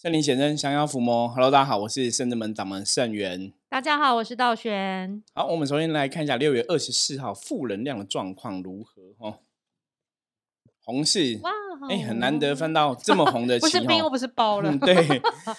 圣灵显真，降妖伏魔。Hello，大家好，我是圣智门掌门圣元。大家好，我是道玄。好，我们首先来看一下六月二十四号负能量的状况如何哦。红是哇，哎，很难得翻到这么红的旗，不是冰又不是包了。对，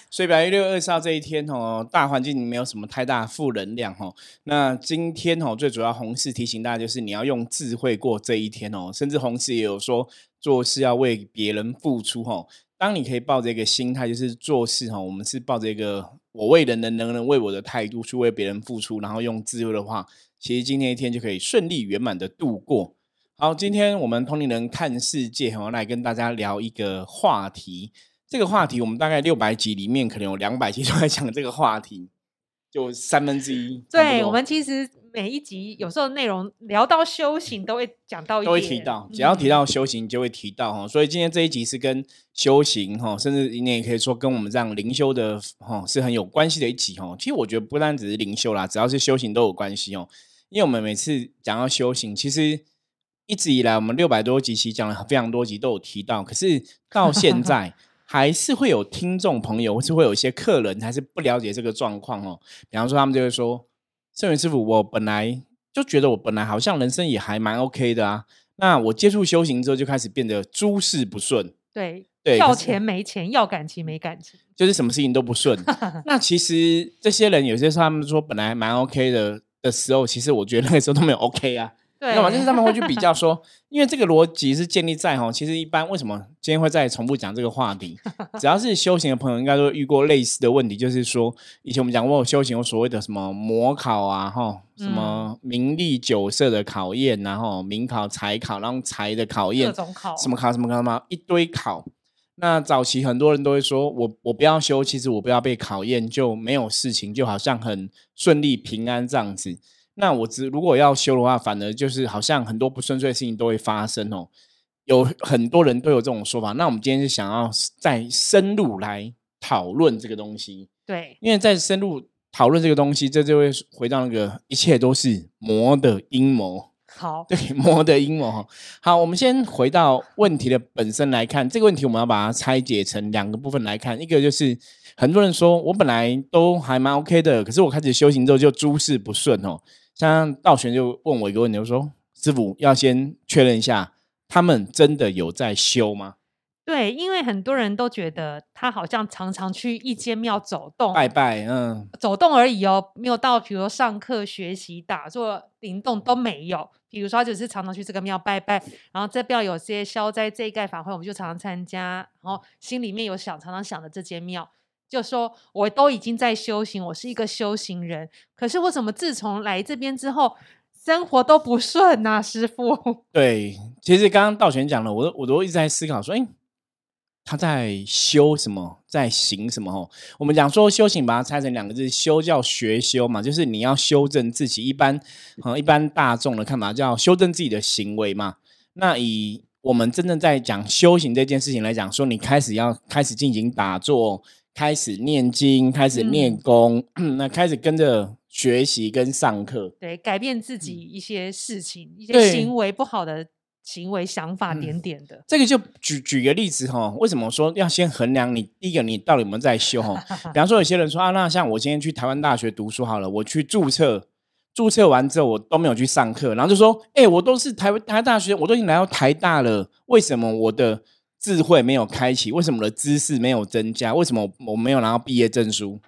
所以表示六月二十号这一天哦，大环境没有什么太大负能量哦。那今天哦，最主要红是提醒大家就是你要用智慧过这一天哦。甚至红是也有说做事要为别人付出哦。当你可以抱着一个心态，就是做事哈，我们是抱着一个我为人人能人为我的态度去为别人付出，然后用智慧的话，其实今天一天就可以顺利圆满的度过。好，今天我们同龄人看世界，我来跟大家聊一个话题。这个话题我们大概六百集里面，可能有两百集都在讲这个话题，就三分之一。对，我们其实。每一集有时候内容聊到修行，都会讲到，都会提到，只要提到修行就会提到哈。所以今天这一集是跟修行哈，甚至你也可以说跟我们这样灵修的哈是很有关系的一集哈。其实我觉得不单只是灵修啦，只要是修行都有关系哦。因为我们每次讲到修行，其实一直以来我们六百多集其实讲了非常多集都有提到，可是到现 在还是会有听众朋友，或是会有一些客人还是不了解这个状况哦。比方说他们就会说。圣元师傅，我本来就觉得我本来好像人生也还蛮 OK 的啊。那我接触修行之后，就开始变得诸事不顺。对对，要钱没钱，要感情没感情，就是什么事情都不顺。那其实这些人有些时候他们说本来蛮 OK 的的时候，其实我觉得那个时候都没有 OK 啊。那么就是他们会去比较说，因为这个逻辑是建立在哈，其实一般为什么今天会再重复讲这个话题？只要是修行的朋友，应该都遇过类似的问题，就是说以前我们讲过修行有所谓的什么模考啊，哈，什么名利酒色的考验，然后名考、财考，然后财的考验，各种考，什么考什么考什么一堆考。那早期很多人都会说，我我不要修，其实我不要被考验，就没有事情，就好像很顺利平安这样子。那我只如果要修的话，反而就是好像很多不顺遂的事情都会发生哦。有很多人都有这种说法。那我们今天是想要再深入来讨论这个东西。对，因为在深入讨论这个东西，这就会回到那个一切都是魔的阴谋。好，对，魔的阴谋哈。好，我们先回到问题的本身来看。这个问题我们要把它拆解成两个部分来看。一个就是很多人说我本来都还蛮 OK 的，可是我开始修行之后就诸事不顺哦。像道玄就问我一个问题，我说：“师傅要先确认一下，他们真的有在修吗？”对，因为很多人都觉得他好像常常去一间庙走动拜拜，嗯，走动而已哦，没有到比如上课、学习、打坐、灵动都没有。比如说，他只是常常去这个庙拜拜，然后这庙有些消灾这一盖法会，我们就常常参加，然后心里面有想常常想着这间庙。就说我都已经在修行，我是一个修行人。可是为什么自从来这边之后，生活都不顺呢？师傅，对，其实刚刚道玄讲了，我都我都一直在思考说，哎，他在修什么，在行什么？哦，我们讲说修行，把它拆成两个字，修叫学修嘛，就是你要修正自己。一般，嗯，一般大众的看法叫修正自己的行为嘛。那以我们真正在讲修行这件事情来讲，说你开始要开始进行打坐。开始念经，开始念功，那开始跟着学习跟上课，对，改变自己一些事情，一些行为不好的行为、想法点点的。这个就举举个例子哈，为什么说要先衡量你第一个你到底有没有在修哈？比方说有些人说啊，那像我今天去台湾大学读书好了，我去注册，注册完之后我都没有去上课，然后就说，哎，我都是台台大学，我都已经来到台大了，为什么我的？智慧没有开启，为什么我的知识没有增加？为什么我没有拿到毕业证书？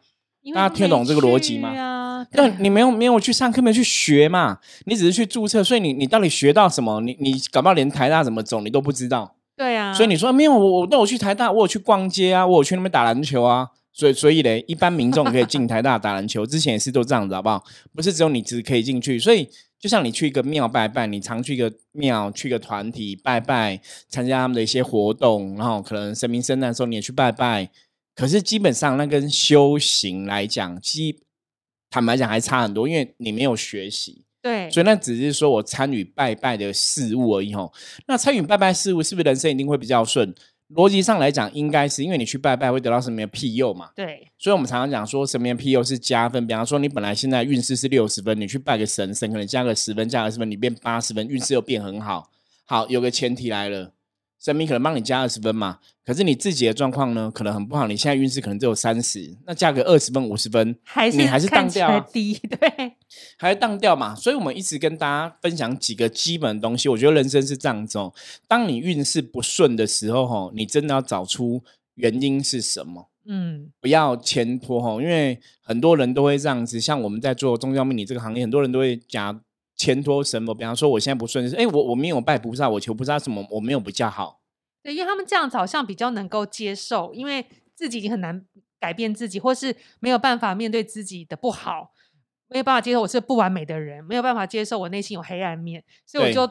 大家听懂这个逻辑吗？对，你没有没有去上课，没有去学嘛？你只是去注册，所以你你到底学到什么？你你搞不好连台大怎么走你都不知道。对啊，所以你说没有我我那我去台大，我有去逛街啊，我有去那边打篮球啊。所以所以嘞，一般民众可以进台大打篮球，之前也是都这样子，好不好？不是只有你只可以进去，所以。就像你去一个庙拜拜，你常去一个庙，去一个团体拜拜，参加他们的一些活动，然后可能神明圣诞的时候你也去拜拜。可是基本上那跟修行来讲，基坦白讲还差很多，因为你没有学习。对，所以那只是说我参与拜拜的事物而已吼。那参与拜拜事物，是不是人生一定会比较顺？逻辑上来讲，应该是因为你去拜拜会得到什么庇佑嘛？对，所以我们常常讲说，什么庇佑是加分。比方说，你本来现在运势是六十分，你去拜个神，神可能加个十分，加个十分，你变八十分，运势又变很好。好，有个前提来了，神明可能帮你加二十分嘛，可是你自己的状况呢，可能很不好，你现在运势可能只有三十，那加个二十分、五十分，还是你还是当掉、啊，低，对，还是当掉嘛。所以我们一直跟大家分享几个基本的东西。我觉得人生是这样子哦，当你运势不顺的时候，吼，你真的要找出原因是什么。嗯，不要前拖吼，因为很多人都会这样子。像我们在做宗教命理这个行业，很多人都会讲牵拖神佛。比方说，我现在不顺，哎，我我没有拜菩萨，我求菩萨什么，我没有比较好。对，因为他们这样子好像比较能够接受，因为自己已经很难改变自己，或是没有办法面对自己的不好，没有办法接受我是不完美的人，没有办法接受我内心有黑暗面，所以我就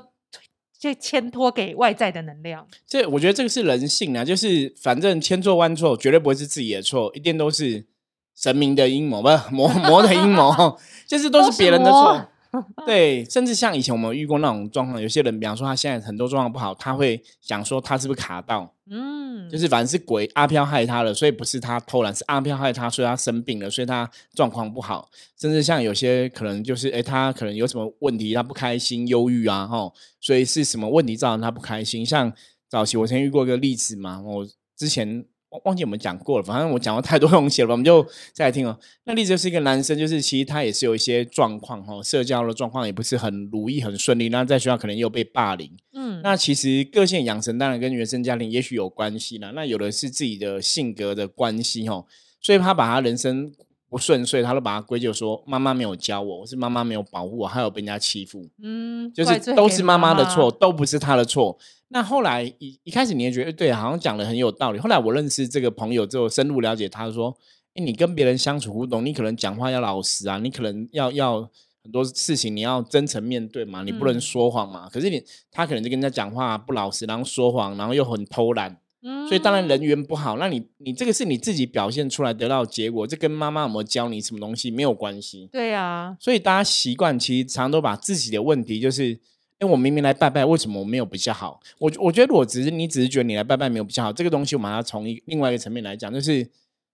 就牵托给外在的能量。这我觉得这个是人性啊，就是反正千错万错，绝对不会是自己的错，一定都是神明的阴谋，不是魔魔的阴谋，就是都是别人的错。对，甚至像以前我们遇过那种状况，有些人，比方说他现在很多状况不好，他会想说他是不是卡到，嗯，就是反正是鬼阿飘害他了，所以不是他偷懒，是阿飘害他，所以他生病了，所以他状况不好。甚至像有些可能就是，哎，他可能有什么问题，他不开心、忧郁啊，吼，所以是什么问题造成他不开心？像早期我曾遇过一个例子嘛，我之前忘忘记我们讲过了，反正我讲过太多 东西了，我们就再来听哦。那例子就是一个男生，就是其实他也是有一些状况哦，社交的状况也不是很如意、很顺利，那在学校可能又被霸凌。嗯，那其实个性养成当然跟原生家庭也许有关系啦，那有的是自己的性格的关系哦，所以他把他人生不顺遂，他都把它归咎说妈妈没有教我，是妈妈没有保护我，还有被人家欺负，嗯，就是都是妈妈的妈错，都不是他的错。那后来一一开始你也觉得对，好像讲的很有道理。后来我认识这个朋友之后，深入了解他说，哎，你跟别人相处互动，你可能讲话要老实啊，你可能要要很多事情你要真诚面对嘛，你不能嗯说谎嘛。可是你他可能就跟人家讲话不老实，然后说谎，然后又很偷懒，嗯，所以当然人缘不好。那你你这个是你自己表现出来得到的结果，这跟妈妈有没有教你什么东西没有关系。对啊，所以大家习惯其实常常都把自己的问题，就是，哎，我明明来拜拜，为什么我没有比较好？我我觉得，我只是你只是觉得你来拜拜没有比较好，这个东西我们要从一另外一个层面来讲，就是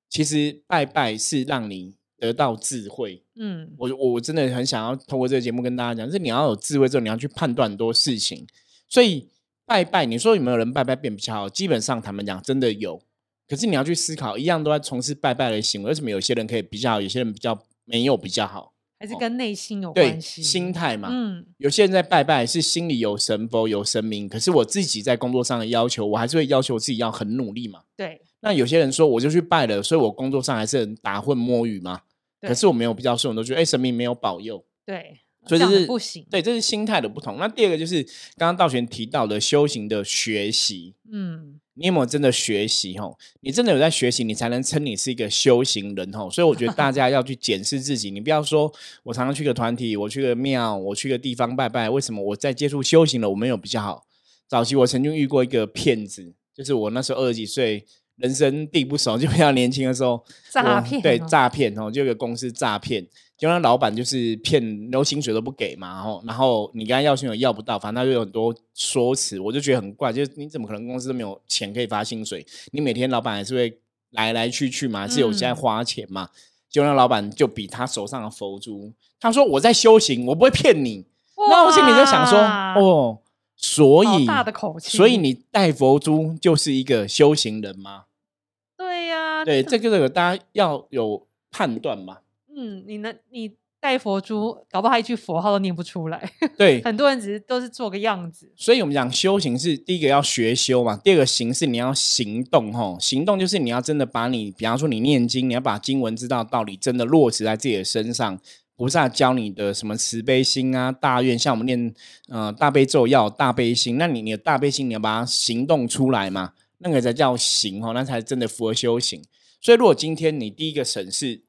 其实拜拜是让你得到智慧。嗯，我我我真的很想要透过这个节目跟大家讲，就是你要有智慧之后，你要去判断很多事情。所以拜拜，你说有没有人拜拜变比较好？基本上他们讲，真的有。可是你要去思考，一样都在从事拜拜的行为，为什么有些人可以比较好，有些人比较没有比较好？还是跟内心有，关系，心态嘛。嗯，有些人在拜拜是心里有神佛有神明，可是我自己在工作上的要求，我还是会要求我自己要很努力嘛。对，那有些人说我就去拜了，所以我工作上还是很打混摸鱼嘛。对可是我没有比较顺，我都觉得哎、神明没有保佑。对，所以这是很不行，对，这是心态的不同。那第二个就是刚刚道玄提到的修行的学习，嗯，你有没有真的学习？吼，你真的有在学习，你才能称你是一个修行人吼。所以我觉得大家要去检视自己，你不要说我常常去个团体，我去个庙，我去个地方拜拜，为什么我在接触修行了我没有比较好？早期我曾经遇过一个骗子，就是我那时候二十几岁，人生地不熟，就比较年轻的时候，我诈骗哦对诈骗哦，就有个公司诈骗，就那老板就是骗，留薪水都不给嘛，然后然后你跟他要薪水要不到，反正他就有很多说辞，我就觉得很怪，就是你怎么可能公司都没有钱可以发薪水？你每天老板还是会来来去去嘛，还是有在嗯花钱嘛？结果那老板就比他手上的佛珠，他说我在修行，我不会骗你。那我心里就想说，哦，所以大的口气，所以你戴佛珠就是一个修行人吗？对呀，对，这个这个大家要有判断嘛。嗯，你能你带佛珠，搞不好一句佛号都念不出来。对，很多人只是都是做个样子。所以我们讲修行是第一个要学修嘛，第二个行是你要行动吼，行动就是你要真的把你，比方说你念经，你要把经文知道道理真的落实在自己的身上。菩萨教你的什么慈悲心啊、大愿，像我们念呃大悲咒要大悲心，那你你的大悲心你要把它行动出来嘛，那个才叫行哦，那才真的符合修行。所以如果今天你第一个审视，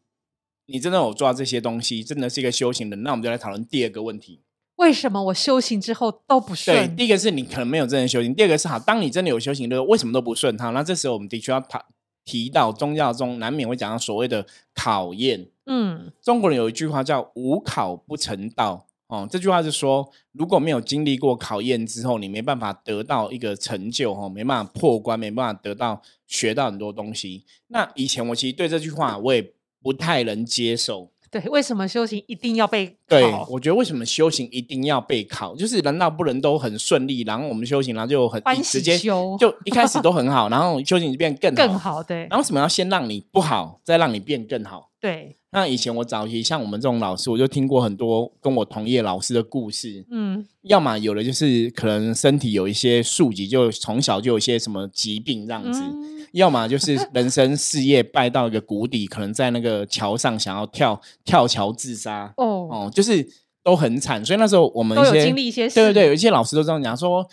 你真的有做到这些东西，真的是一个修行人，那我们就来讨论第二个问题。为什么我修行之后都不顺对，顺？第一个是你可能没有真的修行，第二个是好，当你真的有修行的，为什么都不顺？哈，那这时候我们的确要谈提到宗教中难免会讲到所谓的考验。嗯，中国人有一句话叫“无考不成道”，哦，这句话是说，如果没有经历过考验之后，你没办法得到一个成就，哦，没办法破关，没办法得到学到很多东西。那以前我其实对这句话我也不太能接受，对，为什么修行一定要被对考，我觉得为什么修行一定要备考？就是难道不能都很顺利，然后我们修行，然后就很直接修就一开始都很好，然后修行就变更好，更好？对然后为什么要先让你不好，再让你变更好？对，那以前我早期像我们这种老师，我就听过很多跟我同业老师的故事，嗯，要么有的就是可能身体有一些宿疾，就从小就有一些什么疾病这样子。嗯要么就是人生事业败到一个谷底，可能在那个桥上想要跳跳桥自杀，哦，哦，就是都很惨。所以那时候我们一些经历一些事，对对对，有一些老师都这样讲说，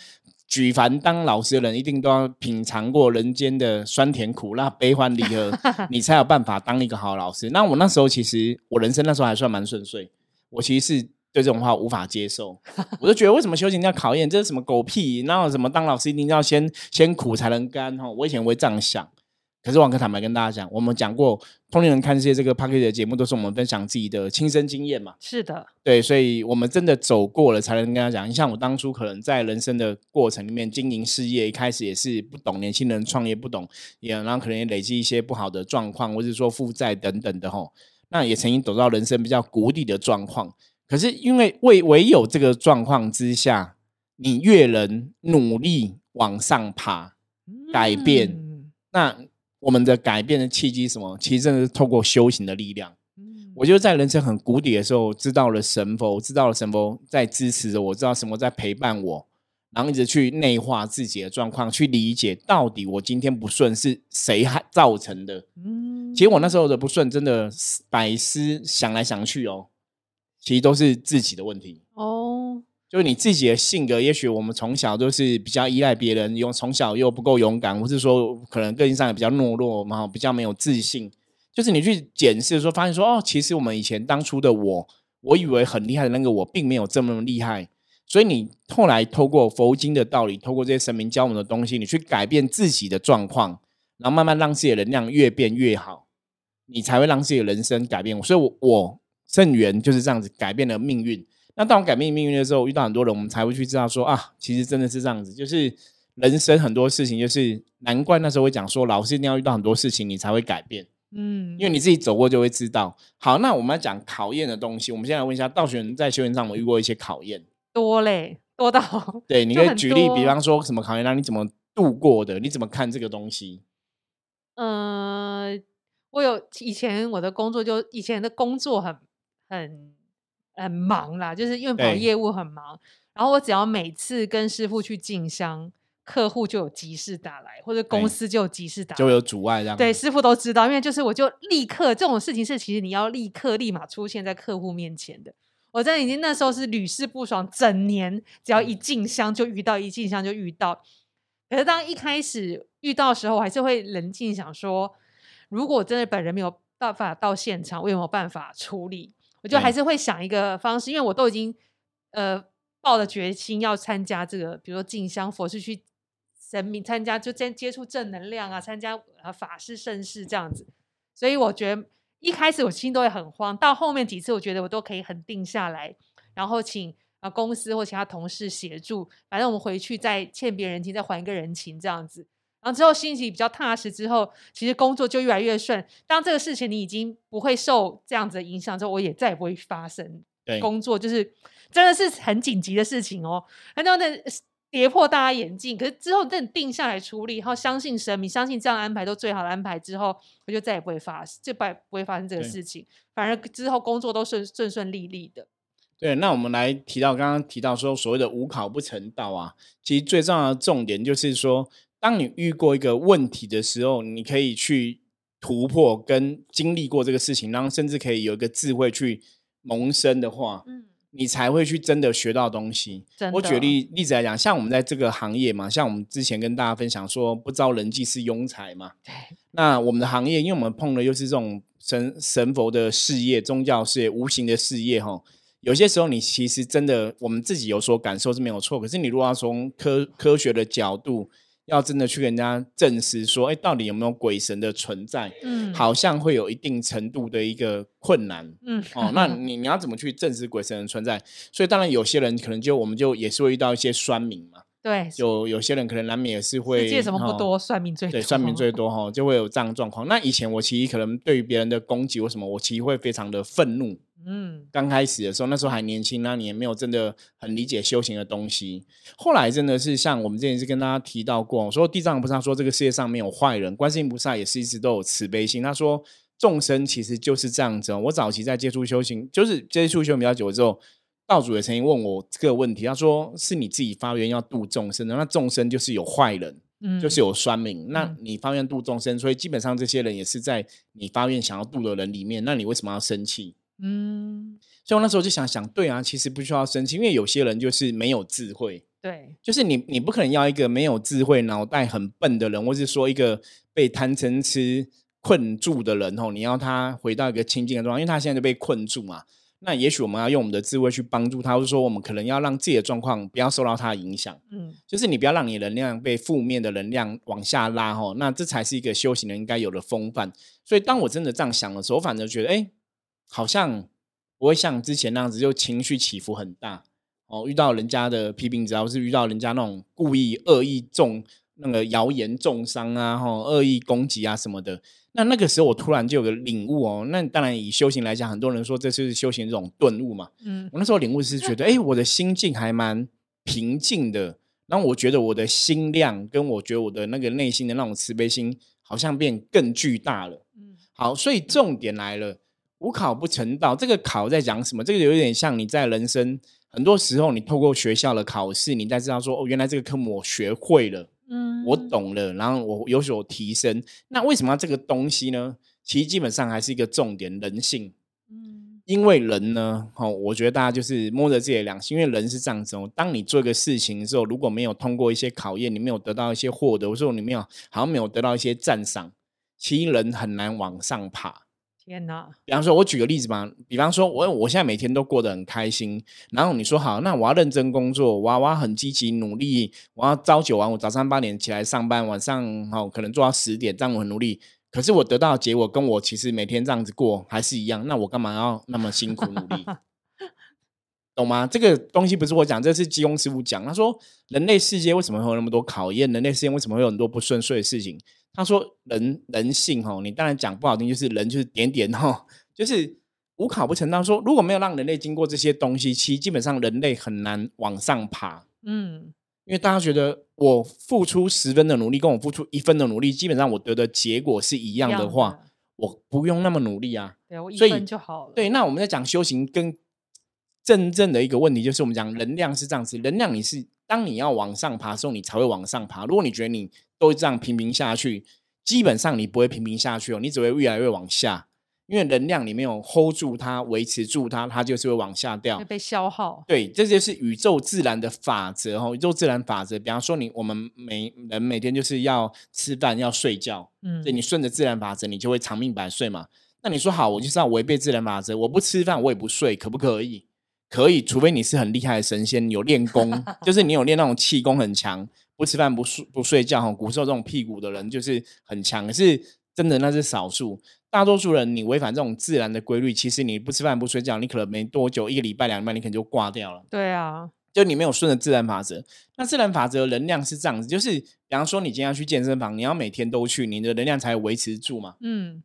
举凡当老师的人，一定都要品尝过人间的酸甜苦辣、悲欢离合，你才有办法当一个好老师。那我那时候其实我人生那时候还算蛮顺遂，我其实是对这种话无法接受，我就觉得为什么修行要考验，这是什么狗屁？然后什么当老师一定要先先苦才能甘哈？我以前会这样想。可是王哥坦白跟大家讲，我们讲过，通灵人看世界这个 p a c k a g e 的节目，都是我们分享自己的亲身经验嘛。是的，对，所以我们真的走过了，才能跟他讲。你像我当初可能在人生的过程里面经营事业，一开始也是不懂，年轻人创业不懂，也然后可能也累积一些不好的状况，或者说负债等等的吼。那也曾经走到人生比较谷底的状况。可是因为唯唯有这个状况之下，你越能努力往上爬，改变嗯那我们的改变的契机是什么？其实真的是透过修行的力量。嗯我就在人生很谷底的时候，知道了神佛，知道了神佛在支持着我，知道神佛在陪伴我，然后一直去内化自己的状况，去理解到底我今天不顺是谁害造成的。嗯其实我那时候的不顺，真的百思想来想去哦，其实都是自己的问题。哦，就是你自己的性格，也许我们从小都是比较依赖别人，又从小又不够勇敢，或是说可能个性上也比较懦弱，然后比较没有自信。就是你去检视说，发现说，哦，其实我们以前当初的我，我以为很厉害的那个我，并没有这么厉害。所以你后来透过佛经的道理，透过这些神明教我们的东西，你去改变自己的状况，然后慢慢让自己的能量越变越好，你才会让自己的人生改变。所以我，我圣元就是这样子改变了命运。那当我改变命运的时候，遇到很多人，我们才会去知道说啊，其实真的是这样子，就是人生很多事情，就是难怪那时候会讲说，老师一定要遇到很多事情，你才会改变，嗯，因为你自己走过就会知道。好，那我们要讲考验的东西，我们现在来问一下道玄人在修行上有没有遇过一些考验？多嘞，多到 对，你可以举例，比方说什么考验，让你怎么度过的？你怎么看这个东西？呃，我有以前我的工作就以前的工作很很很忙啦，就是因为跑业务很忙，然后我只要每次跟师傅去进香，客户就有急事打来，或者公司就有急事打来。就有阻碍这样？对，师傅都知道，因为就是我就立刻这种事情是，其实你要立刻立马出现在客户面前的。我真的已经那时候是屡试不爽，整年只要一进香就遇到，一进香就遇到。可是当一开始遇到的时候，我还是会冷静想说，如果真的本人没有办法到现场，我有没有办法处理？我就还是会想一个方式，因为我都已经呃抱了决心要参加这个，比如说进香佛是去神明参加，就接接触正能量啊，参加呃法事盛事这样子。所以我觉得一开始我心都会很慌，到后面几次我觉得我都可以很定下来，然后请啊、呃公司或其他同事协助，反正我们回去再欠别人情，再还一个人情这样子。然后之后心情比较踏实之后，其实工作就越来越顺。当这个事情你已经不会受这样子的影响之后，我也再也不会发生。对工作就是真的是很紧急的事情哦，很多那跌破大家眼镜。可是之后真的定下来处理，然后相信神明，相信这样的安排都最好的安排之后，我就再也不会发就不不会发生这个事情，反而之后工作都顺顺顺利利的。对，那我们来提到刚刚提到说所谓的无考不成道啊，其实最重要的重点就是说，当你遇过一个问题的时候，你可以去突破跟经历过这个事情，然后甚至可以有一个智慧去萌生的话，嗯，你才会去真的学到东西。我举例例子来讲，像我们在这个行业嘛，像我们之前跟大家分享说，不招人技是庸才嘛。对，那我们的行业，因为我们碰的又是这种神神佛的事业、宗教事业、无形的事业，哈，有些时候你其实真的我们自己有所感受是没有错，可是你如果要从科科学的角度，要真的去跟人家证实说，哎，到底有没有鬼神的存在，嗯，，好像会有一定程度的一个困难。嗯，哦，那你你要怎么去证实鬼神的存在？所以当然有些人可能就我们就也是会遇到一些酸民嘛，对，有有些人可能难免也是会借什么不哦多，算命最多，对，算命最多哈，就会有这样的状况。那以前我其实可能对于别人的攻击或什么，我其实会非常的愤怒。嗯刚开始的时候，那时候还年轻，那你也没有真的很理解修行的东西。后来真的是像我们之前是跟大家提到过，说地藏菩萨说这个世界上没有坏人，观世音菩萨也是一直都有慈悲心。他说众生其实就是这样子哦。我早期在接触修行，就是接触修行比较久之后，道主也曾经问我这个问题，他说是你自己发愿要度众生的，那众生就是有坏人。嗯，就是有酸民，那嗯你发愿度众生，所以基本上这些人也是在你发愿想要度的人里面，那你为什么要生气？嗯，所以我那时候就想想，对啊，其实不需要生气，因为有些人就是没有智慧，对，就是你你不可能要一个没有智慧、脑袋很笨的人，或是说一个被贪嗔痴困住的人哦，你要他回到一个清净的状态，因为他现在就被困住嘛。那也许我们要用我们的智慧去帮助他，或者说我们可能要让自己的状况不要受到他的影响。嗯就是你不要让你能量被负面的能量往下拉哦，那这才是一个修行人应该有的风范。所以当我真的这样想的时候，我反而觉得，哎，好像不会像之前那样子，就情绪起伏很大哦。遇到人家的批评，只要是遇到人家那种故意恶意重那个谣言重伤啊，吼恶意攻击啊什么的，那那个时候我突然就有个领悟哦。那当然以修行来讲，很多人说这是修行这种顿悟嘛。嗯我那时候领悟是觉得，哎、我的心境还蛮平静的。然后我觉得我的心量跟我觉得我的那个内心的那种慈悲心，好像变更巨大了。嗯好，所以重点来了，无考不成道。这个考在讲什么？这个有点像你在人生很多时候，你透过学校的考试，你才知道说，哦，原来这个科目我学会了，嗯，我懂了，然后我有所提升。那为什么要这个东西呢？其实基本上还是一个重点，人性。嗯因为人呢，哦，我觉得大家就是摸着自己的良心，因为人是这样子哦。当你做一个事情的时候，如果没有通过一些考验，你没有得到一些获得，或者说你没有好像没有得到一些赞赏，其实人很难往上爬。天哪，比方说，我举个例子吧，比方说我我现在每天都过得很开心，然后你说好，那我要认真工作，我要我要很积极努力，我要朝九晚五，早上八点起来上班，晚上哦可能做到十点，这样我很努力。可是我得到的结果跟我其实每天这样子过还是一样，那我干嘛要那么辛苦努力？懂吗？这个东西不是我讲，这是济公师傅讲。他说，人类世界为什么会有那么多考验？人类世界为什么会有很多不顺遂的事情？他说人人性哈，你当然讲不好听，就是人就是点点哈，就是无考不成道。说如果没有让人类经过这些东西，其实基本上人类很难往上爬。嗯因为大家觉得我付出十分的努力，跟我付出一分的努力，基本上我得的结果是一样的话，，我不用那么努力啊。对我一所以分就好了，对，那我们在讲修行跟真正的一个问题，就是我们讲能量是这样子，能量你是当你要往上爬的时候，你才会往上爬。如果你觉得你都这样平平下去，基本上你不会平平下去哦，你只会越来越往下，因为能量你没有 hold 住它，维持住它，它就是会往下掉会。被消耗，对，这就是宇宙自然的法则哦。宇宙自然法则，比方说你我们每人每天就是要吃饭要睡觉，嗯对，你顺着自然法则，你就会长命百岁嘛。那你说好，我就是要违背自然法则，我不吃饭，我也不睡，可不可以？可以，除非你是很厉害的神仙，有练功，就是你有练那种气功很强，不吃饭不睡不睡觉哈，古时候这种屁股的人就是很强。可是真的那是少数，大多数人你违反这种自然的规律，其实你不吃饭不睡觉，你可能没多久，一个礼拜两礼拜，你可能就挂掉了。对啊，就你没有顺着自然法则。那自然法则的能量是这样子，就是比方说你今天要去健身房，你要每天都去，你的能量才维持住嘛，嗯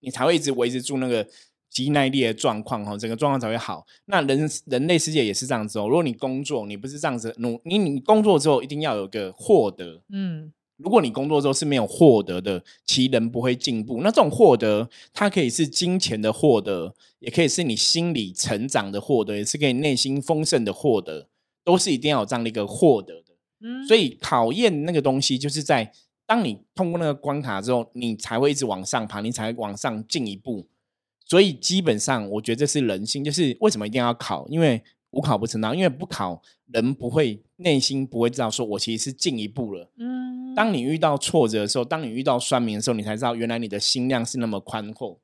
你才会一直维持住那个肌耐力的状况哈，整个状况才会好。那人人类世界也是这样子哦。如果你工作，你不是这样子努，你你工作之后一定要有个获得。嗯如果你工作之后是没有获得的，其人不会进步。那这种获得，它可以是金钱的获得，也可以是你心理成长的获得，也是可以内心丰盛的获得，都是一定要有这样的一个获得的。嗯，所以考验那个东西，就是在当你通过那个关卡之后，你才会一直往上爬，你才会往上进一步。所以基本上，我觉得这是人性，就是为什么一定要考？因为无考不成道，因为不考，人不会内心不会知道说我其实是进一步了。嗯，当你遇到挫折的时候，当你遇到酸民的时候，你才知道原来你的心量是那么宽阔。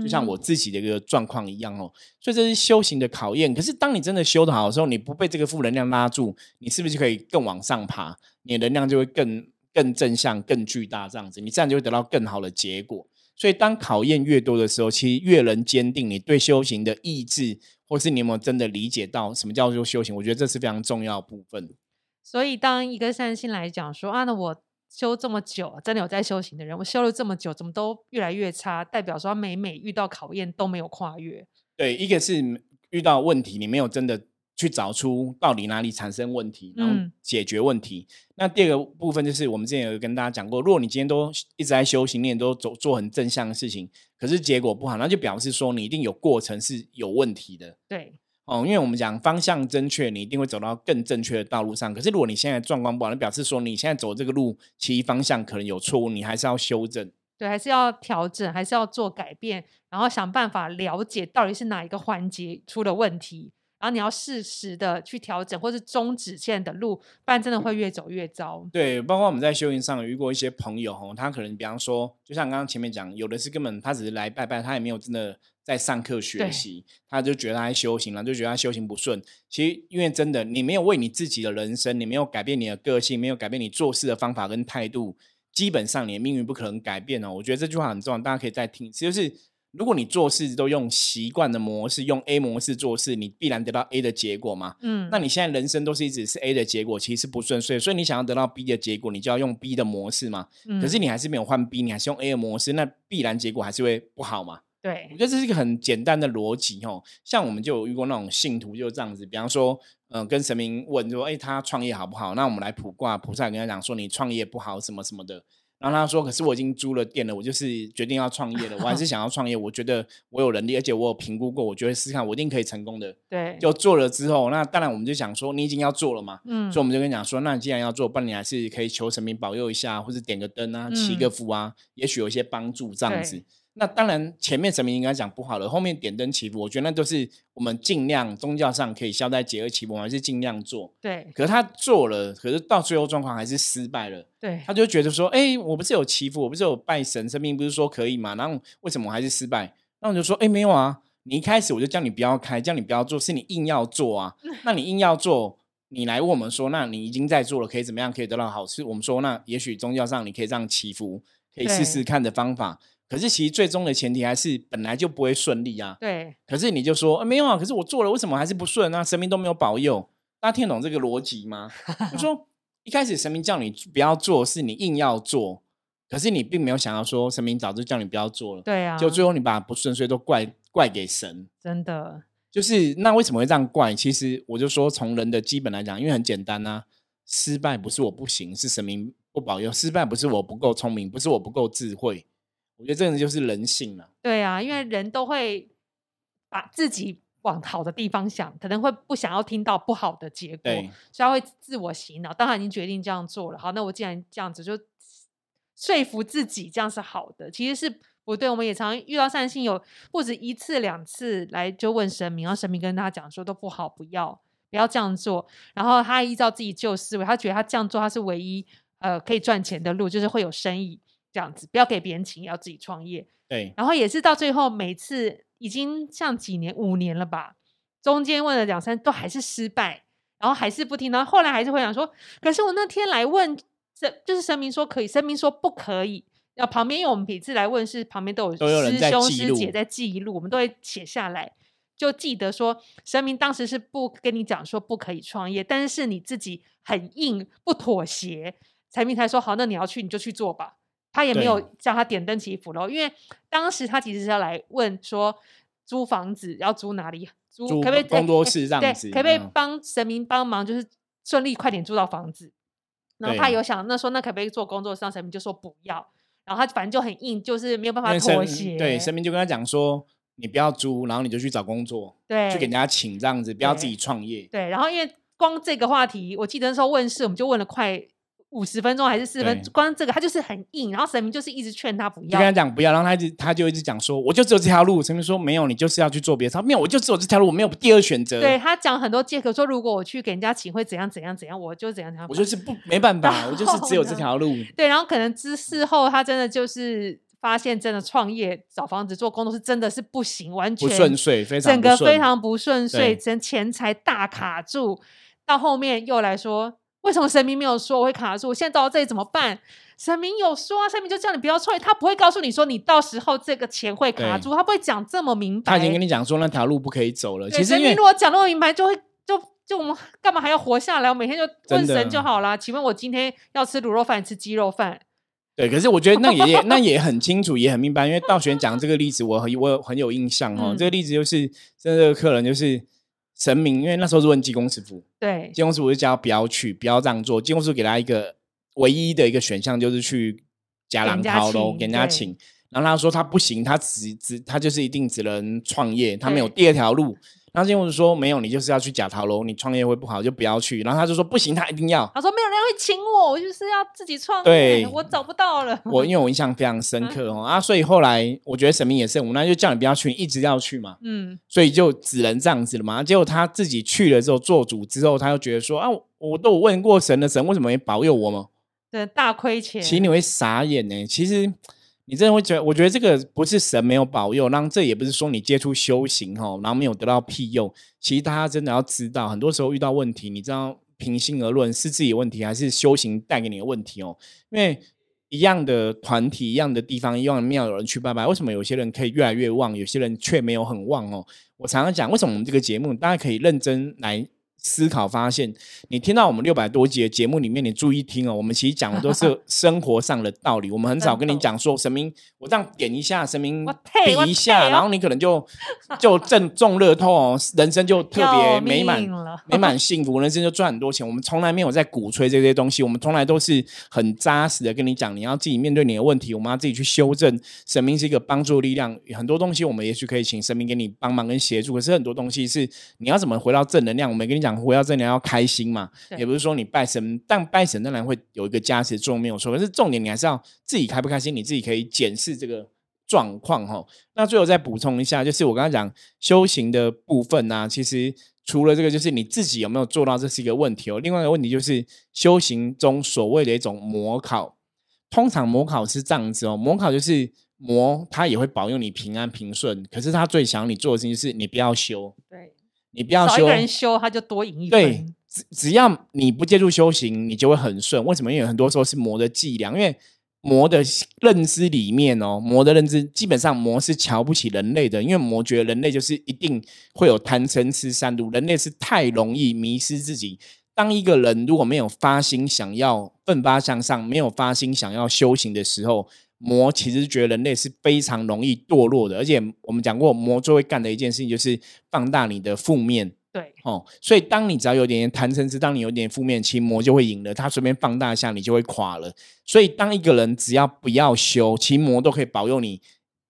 就像我自己的一个状况一样哦，所以这是修行的考验。可是当你真的修得好的时候，你不被这个负能量拉住，你是不是就可以更往上爬？你的能量就会更更正向、更巨大，这样子，你这样就会得到更好的结果。所以当考验越多的时候，其实越能坚定你对修行的意志，或是你有没有真的理解到什么叫做修行？我觉得这是非常重要的部分。所以当一个善心来讲说啊，那我修这么久，真的有在修行的人，我修了这么久，怎么都越来越差？代表说他每每遇到考验都没有跨越。对，一个是遇到问题，你没有真的去找出到底哪里产生问题，然后嗯解决问题。那第二个部分就是我们之前有跟大家讲过，如果你今天都一直在修行，你也都走做很正向的事情，可是结果不好，那就表示说你一定有过程是有问题的。对，哦，因为我们讲方向正确，你一定会走到更正确的道路上。可是如果你现在状况不好，那表示说你现在走这个路，其实方向可能有错误，你还是要修正。对，还是要调整，还是要做改变，然后想办法了解到底是哪一个环节出了问题，然后你要适时的去调整，或是终止现在的路，不然真的会越走越糟。对，包括我们在修行上有遇过一些朋友吼，他可能比方说，就像刚刚前面讲，有的是根本他只是来拜拜，他也没有真的在上课学对习，他就觉得他在修行了，就觉得他修行不顺。其实因为真的，你没有为你自己的人生，你没有改变你的个性，没有改变你做事的方法跟态度，基本上你的命运不可能改变哦。我觉得这句话很重要，大家可以再听一次，就是如果你做事都用习惯的模式，用 A 模式做事，你必然得到 A 的结果嘛。嗯，那你现在人生都是一直是 A 的结果，其实不顺遂，所以你想要得到 B 的结果，你就要用 B 的模式嘛。可是嗯你还是没有换 B，你还是用 A 的模式，那必然结果还是会不好嘛。对我对觉得这是一个很简单的逻辑哦。像我们就有遇过那种信徒就这样子，比方说，嗯、跟神明问说，哎、他创业好不好？那我们来卜卦，菩萨跟他讲说，你创业不好，什么什么的。然后他说：“可是我已经租了店了，我就是决定要创业了。我还是 想要创业，我觉得我有能力，而且我有评估过，我觉得试试看，我一定可以成功的。对，就做了之后，那当然我们就想说，你已经要做了嘛，嗯所以我们就跟你讲说，那你既然要做，不然你还是可以求神明保佑一下，或者点个灯啊，祈个嗯福啊，也许有一些帮助这样子对。那当然，前面神明应该讲不好了，后面点灯祈福，我觉得那都是我们尽量宗教上可以消灾解厄祈福，我们还是尽量做。对可是他做了，可是到最后状况还是失败了，对他就觉得说，哎、我不是有祈福，我不是有拜神，神明不是说可以嘛？然后为什么我还是失败？那我就说，哎、没有啊，你一开始我就叫你不要开，叫你不要做，是你硬要做啊。那你硬要做，你来问我们说，那你已经在做了，可以怎么样可以得到好事？我们说，那也许宗教上你可以这样祈福，可以试试看的方法。可是其实最终的前提还是本来就不会顺利啊。对可是你就说、呃没有啊，可是我做了，为什么还是不顺？啊神明都没有保佑，大家听得懂这个逻辑吗？就说一开始神明叫你不要做，是你硬要做，可是你并没有想要说神明早就叫你不要做了，对啊，就最后你把不顺遂都怪怪给神。真的就是那为什么会这样怪？其实我就说从人的基本来讲，因为很简单啊，失败不是我不行，是神明不保佑；失败不是我不够聪明，不是我不够智慧。我觉得这个就是人性了、对啊，因为人都会把自己往好的地方想，可能会不想要听到不好的结果，所以他会自我洗脑。当然已经决定这样做了，好，那我既然这样子，就说服自己这样是好的，其实是不对。我们也常遇到善信有不止一次两次来就问神明，然后神明跟他讲说都不好，不要不要这样做。然后他依照自己旧思维，他觉得他这样做他是唯一呃可以赚钱的路，就是会有生意这样子，不要给别人请，也要自己创业。对然后也是到最后，每次已经像几年五年了吧，中间问了两三都还是失败，然后还是不听，然后后来还是会想说，可是我那天来问，这就是神明说可以，神明说不可以。然后旁边因为我们每次来问是旁边都有师兄师姐在记录，我们都会写下来，就记得说神明当时是不跟你讲说不可以创业，但是是你自己很硬不妥协，财明才说好，那你要去你就去做吧。他也没有叫他点灯祈福喽，因为当时他其实是要来问说租房子要租哪里，租租可不可以工作哎室这样子对可不可以嗯帮神明帮忙，就是顺利快点租到房子。然后他有想那说那可不可以做工作室，神明就说不要，然后他反正就很硬，就是没有办法妥协。对神明就跟他讲说，你不要租，然后你就去找工作，对去给人家请这样子，不要自己创业。对，然后因为光这个话题，我记得那时候问事，我们就问了快五十分钟还是四十分对，光这个他就是很硬，然后神明就是一直劝他不要就跟。他讲不要，然后他一直他就一直讲说，我就只有这条路。神明说没有，你就是要去做别的。他说没有，我就只有这条路，我没有第二选择。对他讲很多借口，说如果我去给人家请会怎样怎样怎样，我就怎样怎样。我就是不没办法，我就是只有这条路。对，然后可能之事后他真的就是发现，真的创业找房子做工作是真的是不行，完不全顺遂，非常整个非常不顺遂，对真钱财大卡住。到后面又来说，为什么神明没有说我会卡住？我现在到这里怎么办？神明有说啊，神明就叫你不要创业，他不会告诉你说你到时候这个钱会卡住，他不会讲这么明白。他已经跟你讲说那条路不可以走了。其实神明如果讲那么明白，就会就就我们干嘛还要活下来？我每天就问神就好啦。请问我今天要吃卤肉饭，吃鸡肉饭？对，可是我觉得那也也 那也很清楚，也很明白，因为道玄讲这个例子，我很我很有印象哦。嗯这个例子就是，这个客人就是神明，因为那时候是问济公师傅，对，济公师傅就叫他不要去，不要这样做。济公师傅给他一个唯一的一个选项，就是去加狼给人家掏喽，给人家请。然后他说他不行，他只只他就是一定只能创业，他没有第二条路。然后济公师傅说没有，你就是要去假逃喽，你创业会不好，就不要去。然后他就说不行，他一定要。他说没有人会请我，我就是要自己创对业，我找不到了。我因为我印象非常深刻哦啊，所以后来我觉得神明也是我们那，就叫你不要去，你一直要去嘛，嗯，所以就只能这样子了嘛。结果他自己去了之后做主之后，他又觉得说啊，我我都有问过神的，神为什么没保佑我吗？对，大亏钱。其实你会傻眼呢。其实你真的会觉得，我觉得这个不是神没有保佑，让这也不是说你接触修行哦，然后没有得到庇佑。其实大家真的要知道，很多时候遇到问题，你知道平心而论是自己问题，还是修行带给你的问题哦？因为一样的团体、一样的地方、一样的庙，有人去拜拜，为什么有些人可以越来越旺，有些人却没有很旺哦？我常常讲，为什么我们这个节目大家可以认真来思考，发现你听到我们六百多集的节目里面，你注意听哦，我们其实讲的都是 生活上的道理，我们很少跟你讲说神明，我这样点一下，神明比一下，然后你可能就 就正中乐透哦，人生就特别美满美满幸福，人生就赚很多钱。我们从来没有在鼓吹这些东西，我们从来都是很扎实的跟你讲，你要自己面对你的问题，我们要自己去修正。神明是一个帮助力量，很多东西我们也许可以请神明给你帮忙跟协助，可是很多东西是你要怎么回到正能量。我们跟你讲，回到正能量要开心嘛，也不是说你拜神，但拜神当然会有一个加持作用，没有错。可是重点你还是要自己开不开心，你自己可以检视这个状况哈。那最后再补充一下，就是我刚刚讲修行的部分呢、其实除了这个，就是你自己有没有做到，这是一个问题哦。另外一个问题就是修行中所谓的一种模考，通常模考是这样子哦，模考就是魔，他也会保佑你平安平顺，可是他最想你做的事情就是你不要修，对，你不要修少一个，人修，他就多赢一对。，只只要你不借助修行，你就会很顺。为什么？因为很多时候是魔的伎俩，因为魔的认知里面哦，魔的认知基本上魔是瞧不起人类的，因为魔觉得人类就是一定会有贪嗔痴三毒，人类是太容易迷失自己。当一个人如果没有发心想要奋发向上，没有发心想要修行的时候，魔其实觉得人类是非常容易堕落的。而且我们讲过，魔最会干的一件事情就是放大你的负面。对，哦，所以当你只要有点点贪嗔痴，当你有点负面，其魔就会赢了。他随便放大一下，你就会垮了。所以当一个人只要不要修，其魔都可以保佑你。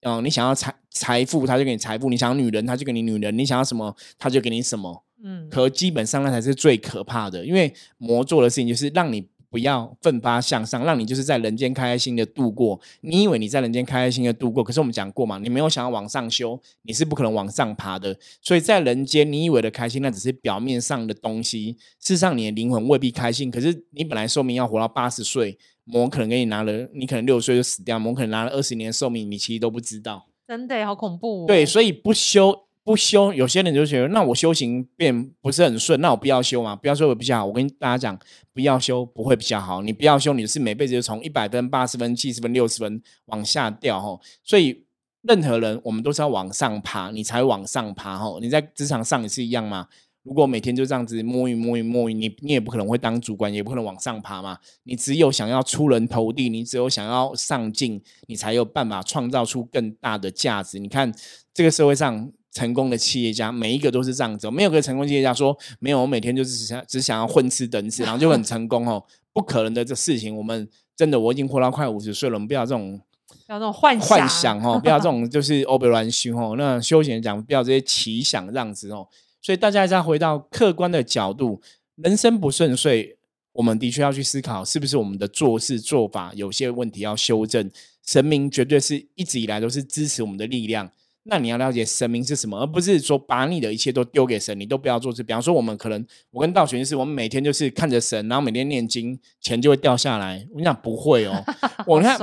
嗯、你想要财财富，他就给你财富；你想要女人，他就给你女人；你想要什么，他就给你什么。嗯，可基本上那才是最可怕的，因为魔做的事情就是让你不要奋发向上，让你就是在人间开开心的度过。你以为你在人间开开心的度过，可是我们讲过嘛，你没有想要往上修，你是不可能往上爬的。所以在人间，你以为的开心，那只是表面上的东西。事实上，你的灵魂未必开心。可是你本来寿命要活到八十岁，魔可能给你拿了，你可能六十岁就死掉，魔可能拿了二十年的寿命，你其实都不知道。真的好恐怖、哦。对，所以不修不修，有些人就觉得，那我修行变不是很顺，那我不要修嘛，不要修会比较好。我跟大家讲，不要修不会比较好，你不要修，你是每辈子就从一百分、八十分、七十分、六十分往下掉哈。所以任何人，我们都是要往上爬，你才会往上爬哈。你在职场上也是一样嘛。如果每天就这样子摸鱼摸鱼摸鱼，你你也不可能会当主管，也不可能往上爬嘛。你只有想要出人头地，你只有想要上进，你才有办法创造出更大的价值。你看这个社会上成功的企业家，每一个都是这样子哦，没有个成功企业家说没有，我每天就是只想只想要混吃等死，然后就很成功哦，不可能的这事情。我们真的我已经活到快五十岁了，我们不要这种不要这种幻想，幻想哦，不要这种就是欧北乱修哦。那休闲讲不要这些奇想这样子哦。所以大家再回到客观的角度，人生不顺遂，我们的确要去思考，是不是我们的做事做法有些问题要修正。神明绝对是一直以来都是支持我们的力量。那你要了解神明是什么，而不是说把你的一切都丢给神，你都不要做事。比方说，我们可能我跟道玄就是，我们每天就是看着神，然后每天念经，钱就会掉下来。我跟你讲不会哦，我看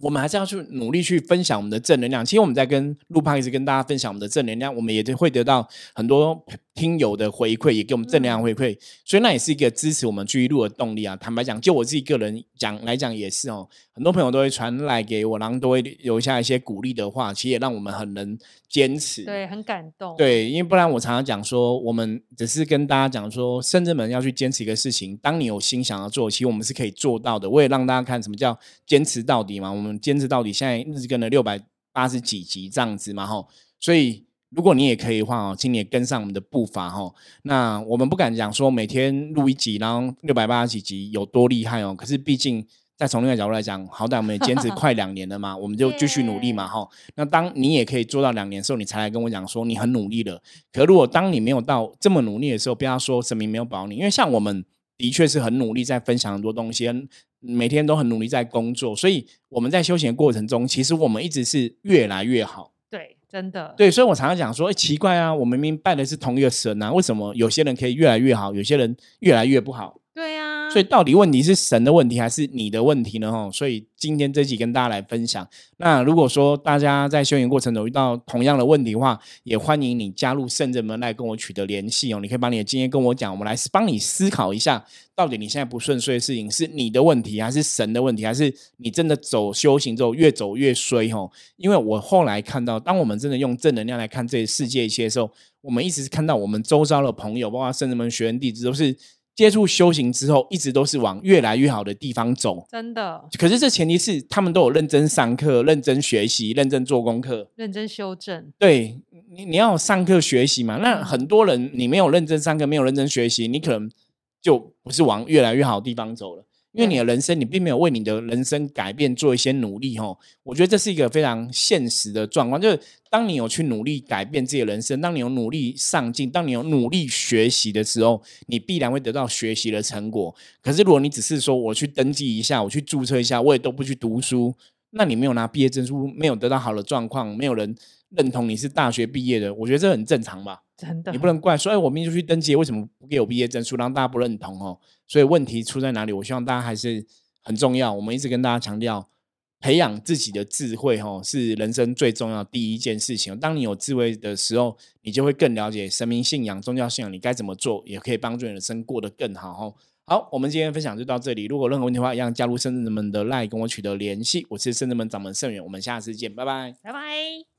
我们还是要去努力去分享我们的正能量。其实我们在跟路胖一直跟大家分享我们的正能量，我们也会得到很多听友的回馈，也给我们正能量回馈，所以那也是一个支持我们继续录的动力啊。坦白讲，就我自己个人讲来讲也是哦，很多朋友都会传来给我，然后都会留下一些鼓励的话，其实也让我们很能坚持。对，很感动。对，因为不然我常常讲说，我们只是跟大家讲说，深圳们要去坚持一个事情，当你有心想要做，其实我们是可以做到的。我也让大家看什么叫坚持到底嘛，我们坚持到底，现在日更了六百八十几集这样子嘛，吼，所以。如果你也可以的话哦，请你也跟上我们的步伐哈。那我们不敢讲说每天录一集，然后六百八十几集有多厉害哦。可是毕竟再从另一个角度来讲，好歹我们也坚持快两年了嘛，我们就继续努力嘛哈。那当你也可以做到两年的时候，你才来跟我讲说你很努力了。可如果当你没有到这么努力的时候，不要说神明没有保你，因为像我们的确是很努力在分享很多东西，每天都很努力在工作，所以我们在修行的过程中，其实我们一直是越来越好。真的对，所以我常常讲说，哎，奇怪啊，我明明拜的是同一个神啊，为什么有些人可以越来越好，有些人越来越不好？所以到底问题是神的问题还是你的问题呢？哦，所以今天这集跟大家来分享。那如果说大家在修行过程中遇到同样的问题的话，也欢迎你加入圣人门来跟我取得联系哦。你可以把你的经验跟我讲，我们来帮你思考一下，到底你现在不顺遂的事情是你的问题，还是神的问题，还是你真的走修行之后越走越衰？哦，因为我后来看到，当我们真的用正能量来看这世界一些时候，我们一直是看到我们周遭的朋友，包括圣人门学员弟子，都是。接触修行之后，一直都是往越来越好的地方走。真的，可是这前提是他们都有认真上课、认真学习、认真做功课、认真修正。对你，你要上课学习嘛？那很多人你没有认真上课，没有认真学习，你可能就不是往越来越好的地方走了。因为你的人生，你并没有为你的人生改变做一些努力，吼，我觉得这是一个非常现实的状况。就是当你有去努力改变自己的人生，当你有努力上进，当你有努力学习的时候，你必然会得到学习的成果。可是如果你只是说我去登记一下，我去注册一下，我也都不去读书，那你没有拿毕业证书，没有得到好的状况，没有人认同你是大学毕业的，我觉得这很正常吧。真的，你不能怪说，哎，我明明就去登记，为什么不给我毕业证书，让大家不认同哦？所以问题出在哪里？我希望大家还是很重要。我们一直跟大家强调，培养自己的智慧，哈，是人生最重要第一件事情。当你有智慧的时候，你就会更了解神明信仰、宗教信仰，你该怎么做，也可以帮助你的生过得更好。哈，好，我们今天分享就到这里。如果任何问题的话，一样加入圣人们的 line 跟我取得联系。我是圣人们掌门圣元，我们下次见，拜拜，拜拜。